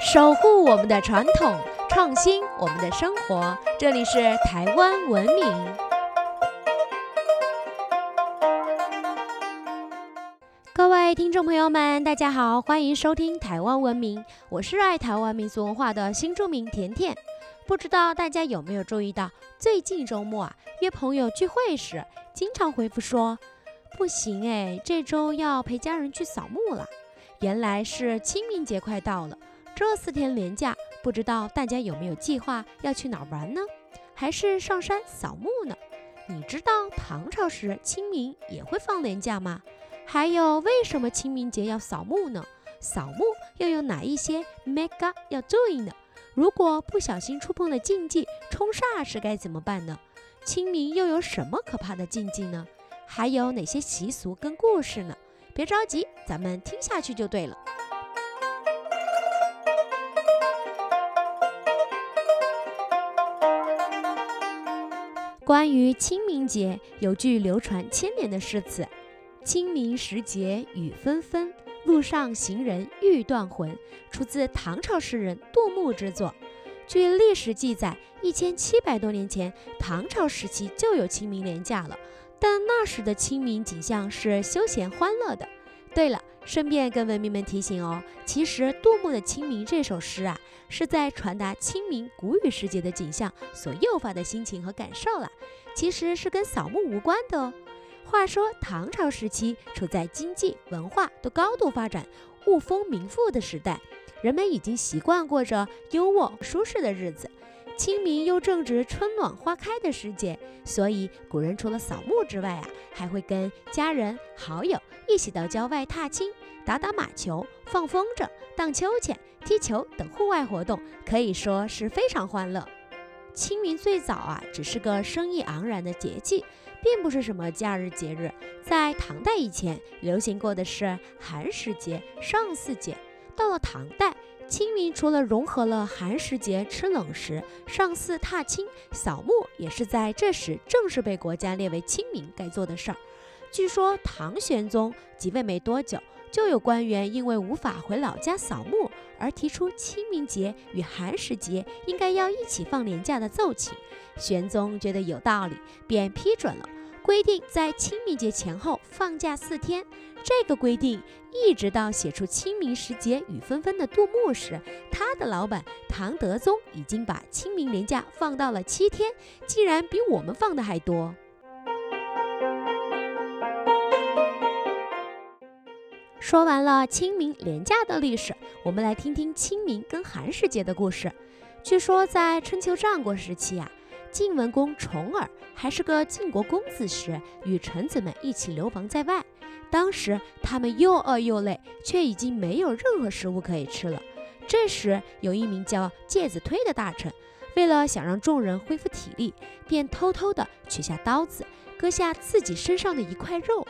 守护我们的传统，创新我们的生活。这里是台湾文明。各位听众朋友们，大家好，欢迎收听台湾文明，我是热爱台湾民俗文化的新住民甜甜。不知道大家有没有注意到，最近周末啊，约朋友聚会时，经常回复说：“不行哎，这周要陪家人去扫墓了。”原来是清明节快到了，这四天连假，不知道大家有没有计划要去哪儿玩呢？还是上山扫墓呢？你知道唐朝时清明也会放年假吗？还有，为什么清明节要扫墓呢？扫墓又有哪一些 mega 要注意呢？如果不小心触碰了禁忌，冲煞时该怎么办呢？清明又有什么可怕的禁忌呢？还有哪些习俗跟故事呢？别着急，咱们听下去就对了。关于清明节，有句流传千年的诗词：“清明时节雨纷纷。”路上行人欲断魂，出自唐朝诗人杜牧之作。据历史记载，一千七百多年前，唐朝时期就有清明连假了。但那时的清明景象是休闲欢乐的。对了，顺便跟文明们提醒哦，其实杜牧的《清明》这首诗啊，是在传达清明谷雨时节的景象所诱发的心情和感受了，其实是跟扫墓无关的哦。话说，唐朝时期处在经济文化都高度发展、物丰民富的时代，人们已经习惯过着优渥舒适的日子。清明又正值春暖花开的时节，所以古人除了扫墓之外啊，还会跟家人好友一起到郊外踏青、打打马球、放风筝、荡秋千、踢球等户外活动，可以说是非常欢乐。清明最早啊，只是个生意盎然的节气。并不是什么假日节日，在唐代以前流行过的是寒食节、上巳节。到了唐代，清明除了融合了寒食节吃冷食、上巳踏青、扫墓，也是在这时正式被国家列为清明该做的事儿。据说唐玄宗即位没多久，就有官员因为无法回老家扫墓，而提出清明节与寒食节应该要一起放年假的奏请。玄宗觉得有道理，便批准了，规定在清明节前后放假四天。这个规定一直到写出“清明时节雨纷纷”的杜牧时，他的老板唐德宗已经把清明年假放到了七天，竟然比我们放的还多。说完了清明连假的历史，我们来听听清明跟寒食节的故事。据说在春秋战国时期啊。晋文公重耳还是个晋国公子时，与臣子们一起流亡在外。当时他们又饿又累，却已经没有任何食物可以吃了。这时，有一名叫介子推的大臣，为了想让众人恢复体力，便偷偷地取下刀子，割下自己身上的一块肉，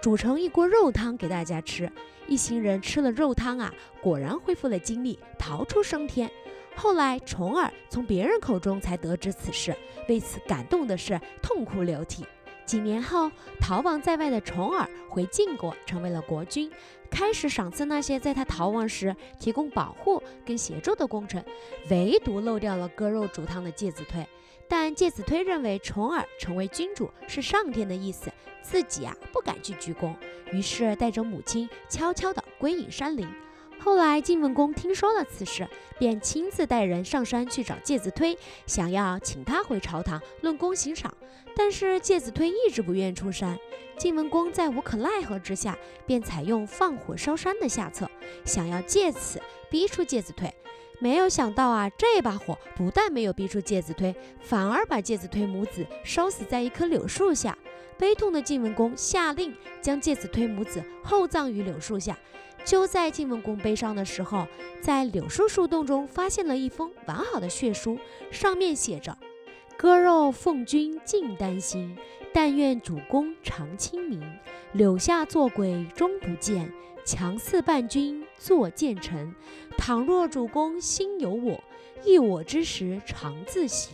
煮成一锅肉汤给大家吃。一行人吃了肉汤啊，果然恢复了精力，逃出升天。后来，重耳从别人口中才得知此事，为此感动的是痛哭流涕。几年后，逃亡在外的重耳回晋国，成为了国君，开始赏赐那些在他逃亡时提供保护跟协助的功臣，唯独漏掉了割肉煮汤的介子推。但介子推认为重耳成为君主是上天的意思，自己啊不敢去鞠躬，于是带着母亲悄悄地归隐山林。后来晋文公听说了此事，便亲自带人上山去找介子推，想要请他回朝堂论功行赏。但是介子推一直不愿出山，晋文公在无可奈何之下，便采用放火烧山的下策，想要借此逼出介子推。没有想到啊，这把火不但没有逼出介子推，反而把介子推母子烧死在一棵柳树下。悲痛的晋文公下令将介子推母子厚葬于柳树下。就在晋文公悲伤的时候，在柳树树洞中发现了一封完好的血书，上面写着：“割肉奉君尽丹心，但愿主公常清明。柳下做鬼终不见，强似伴君作谏臣。倘若主公心有我，忆我之时常自省。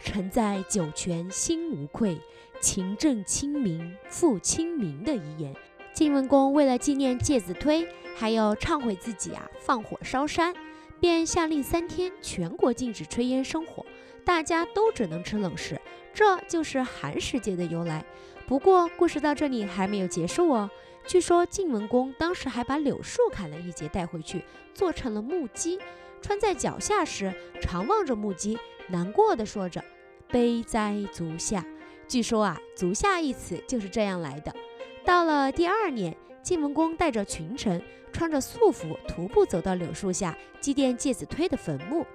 臣在九泉心无愧，勤政清明复清明的遗言。”晋文公为了纪念介子推，还有忏悔自己啊放火烧山，便下令三天全国禁止炊烟生火，大家都只能吃冷食。这就是寒食节的由来。不过故事到这里还没有结束哦。据说晋文公当时还把柳树砍了一截带回去，做成了木屐，穿在脚下时常望着木屐，难过的说着：“悲哉足下。”据说啊，“足下”一词就是这样来的。到了第二年，晋文公带着群臣，穿着素服，徒步走到柳树下祭奠介子推的坟墓，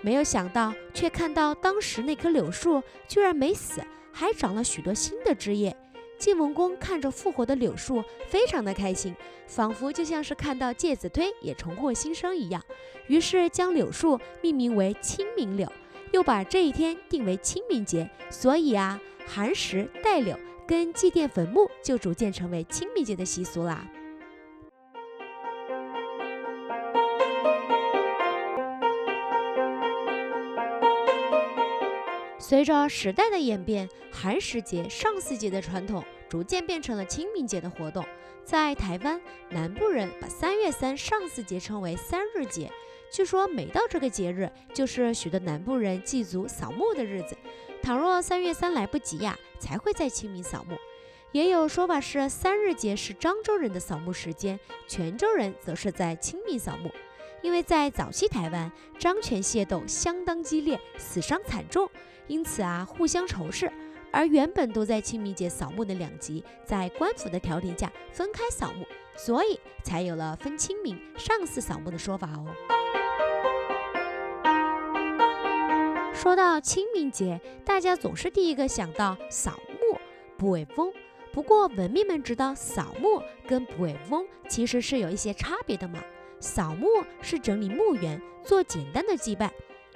没有想到，却看到当时那棵柳树居然没死，还长了许多新的枝叶。晋文公看着复活的柳树，非常的开心，仿佛就像是看到介子推也重获新生一样。于是将柳树命名为清明柳，又把这一天定为清明节。所以啊，寒食带柳跟祭奠坟墓就逐渐成为清明节的习俗啦。随着时代的演变，寒食节、上巳节的传统逐渐变成了清明节的活动。在台湾南部人把三月三上巳节称为三日节，据说每到这个节日，就是许多南部人祭祖扫墓的日子。倘若三月三来不及呀，才会在清明扫墓。也有说法是三日节是漳州人的扫墓时间，泉州人则是在清明扫墓。因为在早期台湾，漳泉械斗相当激烈，死伤惨重，因此啊，互相仇视。而原本都在清明节扫墓的两极，在官府的调停下分开扫墓，所以才有了分清明、上巳扫墓的说法哦。说到清明节，大家总是第一个想到扫墓、补尾风。不过文明们知道，扫墓跟补尾风其实是有一些差别的嘛。扫墓是整理墓园，做简单的祭拜。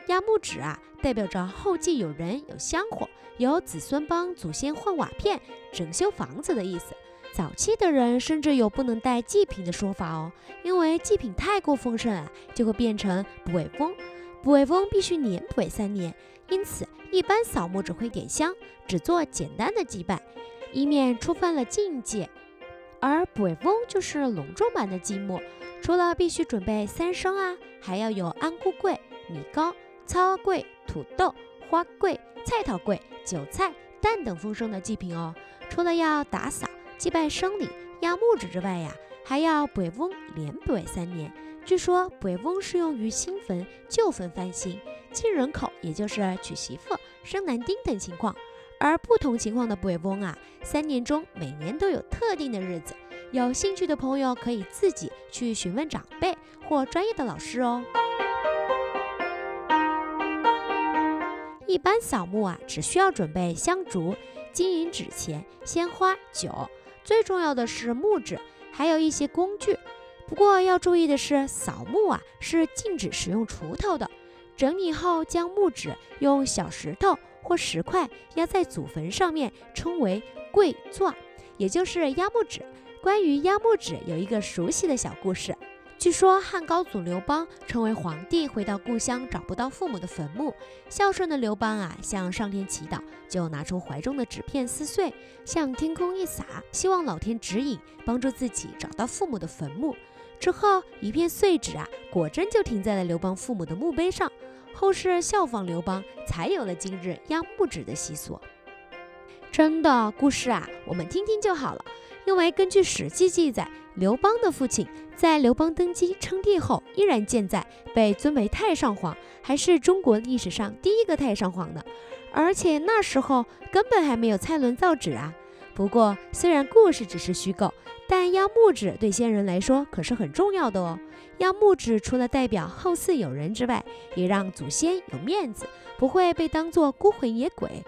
压木纸啊，代表着后继有人，有香火，有子孙帮祖先换瓦片、整修房子的意思。早期的人甚至有不能带祭品的说法哦，因为祭品太过丰盛啊，就会变成补尾风。补尾翁必须年补尾三年，因此一般扫墓只会点香，只做简单的祭拜，以免触犯了禁忌。而补尾翁就是隆重版的祭墓。除了必须准备三牲啊，还要有安菇桂、米糕、糙桂、土豆、花桂、菜桃桂、韭菜、蛋等丰盛的祭品哦。除了要打扫、祭拜生礼、压木纸之外呀，还要补翁连补三年。据说补翁适用于新坟、旧坟翻新、进人口，也就是娶媳妇、生男丁等情况。而不同情况的补翁啊，三年中每年都有特定的日子。有兴趣的朋友可以自己去询问长辈或专业的老师哦。一般扫墓啊，只需要准备香烛、金银纸钱、鲜花、酒，最重要的是木纸，还有一些工具。不过要注意的是，扫墓啊是禁止使用锄头的。整理后，将木纸用小石头或石块压在祖坟上面，称为跪坐，也就是压木纸。关于压木纸有一个熟悉的小故事。据说汉高祖刘邦成为皇帝，回到故乡找不到父母的坟墓。孝顺的刘邦啊，向上天祈祷，就拿出怀中的纸片撕碎，向天空一撒，希望老天指引，帮助自己找到父母的坟墓。之后，一片碎纸啊，果真就停在了刘邦父母的墓碑上。后世效仿刘邦，才有了今日压墓纸的习俗。真的故事啊，我们听听就好了。因为根据《史记》记载，刘邦的父亲在刘邦登基称帝后依然健在，被尊为太上皇，还是中国历史上第一个太上皇呢。而且那时候根本还没有蔡伦造纸啊。不过，虽然故事只是虚构，但压木纸对先人来说可是很重要的哦。压木纸除了代表后嗣有人之外，也让祖先有面子，不会被当作孤魂野鬼。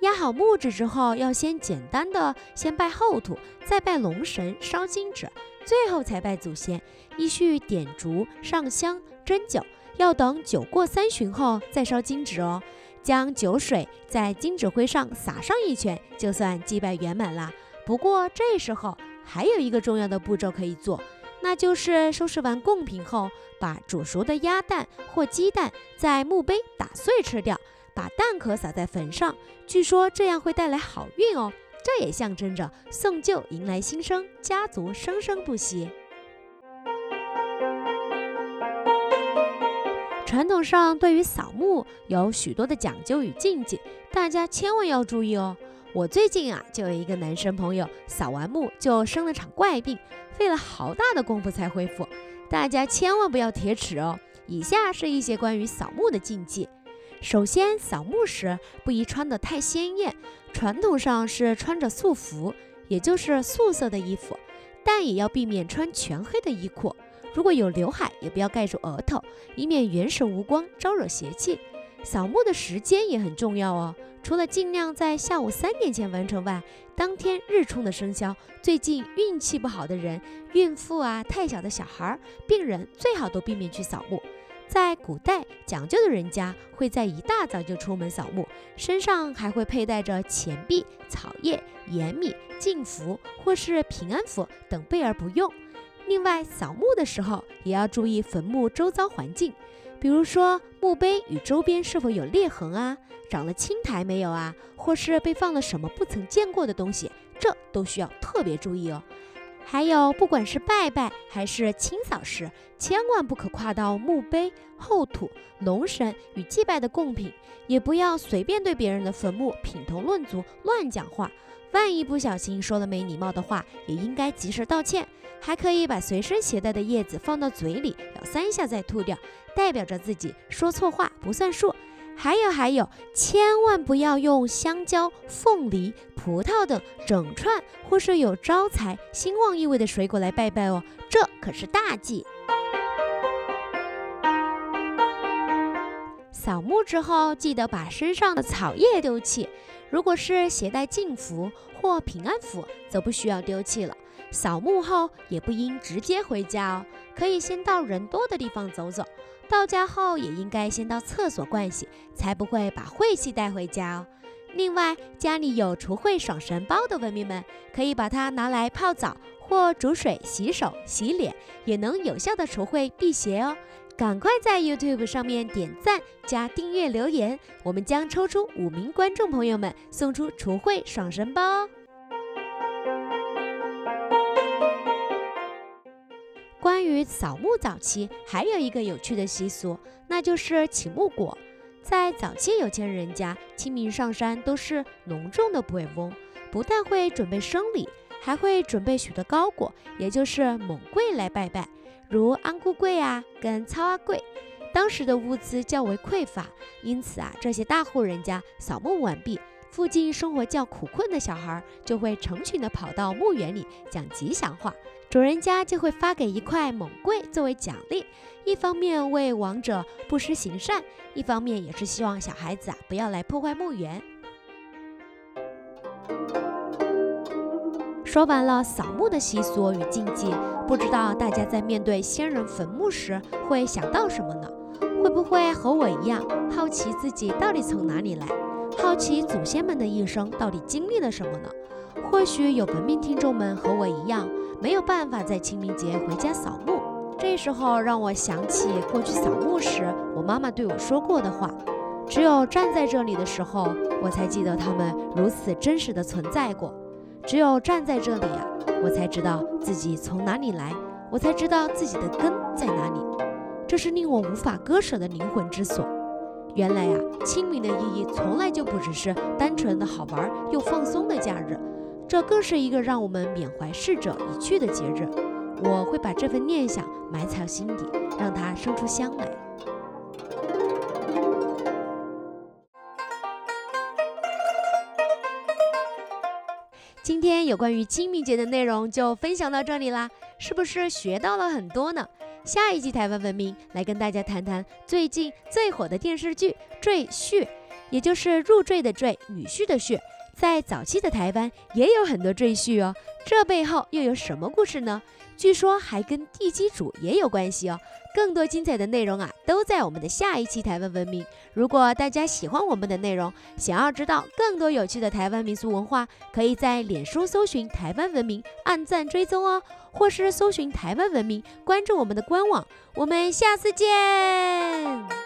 压好木纸之后，要先简单的先拜后土，再拜龙神，烧金纸，最后才拜祖先。依序点烛、上香、斟酒，要等酒过三巡后再烧金纸哦。将酒水在金纸灰上洒上一圈，就算祭拜圆满啦。不过这时候还有一个重要的步骤可以做，那就是收拾完贡品后，把煮熟的鸭蛋或鸡蛋在墓碑打碎吃掉。把蛋壳撒在坟上，据说这样会带来好运哦。这也象征着送旧迎来新生，家族生生不息。传统上对于扫墓有许多的讲究与禁忌，大家千万要注意哦。我最近啊，就有一个男生朋友扫完墓就生了场怪病，费了好大的功夫才恢复。大家千万不要铁齿哦。以下是一些关于扫墓的禁忌。首先，扫墓时不宜穿得太鲜艳，传统上是穿着素服，也就是素色的衣服，但也要避免穿全黑的衣裤。如果有刘海，也不要盖住额头，以免元神无光，招惹邪气。扫墓的时间也很重要哦，除了尽量在下午三点前完成外，当天日冲的生肖，最近运气不好的人、孕妇啊、太小的小孩儿、病人，最好都避免去扫墓。在古代，讲究的人家会在一大早就出门扫墓，身上还会佩戴着钱币、草叶、盐米、净符或是平安符等备而不用。另外，扫墓的时候也要注意坟墓周遭环境，比如说墓碑与周边是否有裂痕啊，长了青苔没有啊，或是被放了什么不曾见过的东西，这都需要特别注意哦。还有，不管是拜拜还是清扫时，千万不可跨到墓碑、后土、龙神与祭拜的贡品，也不要随便对别人的坟墓品头论足、乱讲话。万一不小心说了没礼貌的话，也应该及时道歉。还可以把随身携带的叶子放到嘴里，咬三下再吐掉，代表着自己说错话不算数。还有还有，千万不要用香蕉、凤梨、葡萄等整串或是有招财兴旺意味的水果来拜拜哦，这可是大忌。扫墓之后，记得把身上的草叶丢弃。如果是携带净符或平安符，则不需要丢弃了。扫墓后也不应直接回家哦，可以先到人多的地方走走。到家后也应该先到厕所盥洗，才不会把晦气带回家哦。另外，家里有除秽爽神包的文明们，可以把它拿来泡澡或煮水洗手、洗脸，也能有效的除秽辟邪哦。赶快在 YouTube 上面点赞加订阅留言，我们将抽出五名观众朋友们送出除秽爽神包哦。关于扫墓早期，还有一个有趣的习俗，那就是请墓果。在早期有钱人家，清明上山都是隆重的不为翁，不但会准备生礼，还会准备许多糕果，也就是猛贵来拜拜，如安菇桂啊，跟操阿贵。当时的物资较为匮乏，因此啊，这些大户人家扫墓完毕。附近生活较苦困的小孩就会成群的跑到墓园里讲吉祥话，主人家就会发给一块猛桂作为奖励，一方面为亡者布施行善，一方面也是希望小孩子啊不要来破坏墓园。说完了扫墓的习俗与禁忌，不知道大家在面对先人坟墓时会想到什么呢？会不会和我一样好奇自己到底从哪里来？好奇祖先们的一生到底经历了什么呢？或许有文明听众们和我一样，没有办法在清明节回家扫墓。这时候让我想起过去扫墓时，我妈妈对我说过的话：只有站在这里的时候，我才记得他们如此真实的存在过；只有站在这里啊，我才知道自己从哪里来，我才知道自己的根在哪里。这是令我无法割舍的灵魂之所。原来呀，清明的意义从来就不只是单纯的好玩又放松的假日，这更是一个让我们缅怀逝者已去的节日。我会把这份念想埋藏心底，让它生出香来。今天有关于清明节的内容就分享到这里啦，是不是学到了很多呢？下一集台湾文明来跟大家谈谈最近最火的电视剧《赘婿》，也就是入赘的赘，女婿的婿。在早期的台湾也有很多赘婿哦，这背后又有什么故事呢？据说还跟地基主也有关系哦。更多精彩的内容啊，都在我们的下一期台湾文明。如果大家喜欢我们的内容，想要知道更多有趣的台湾民俗文化，可以在脸书搜寻台湾文明，按赞追踪哦，或是搜寻台湾文明，关注我们的官网。我们下次见。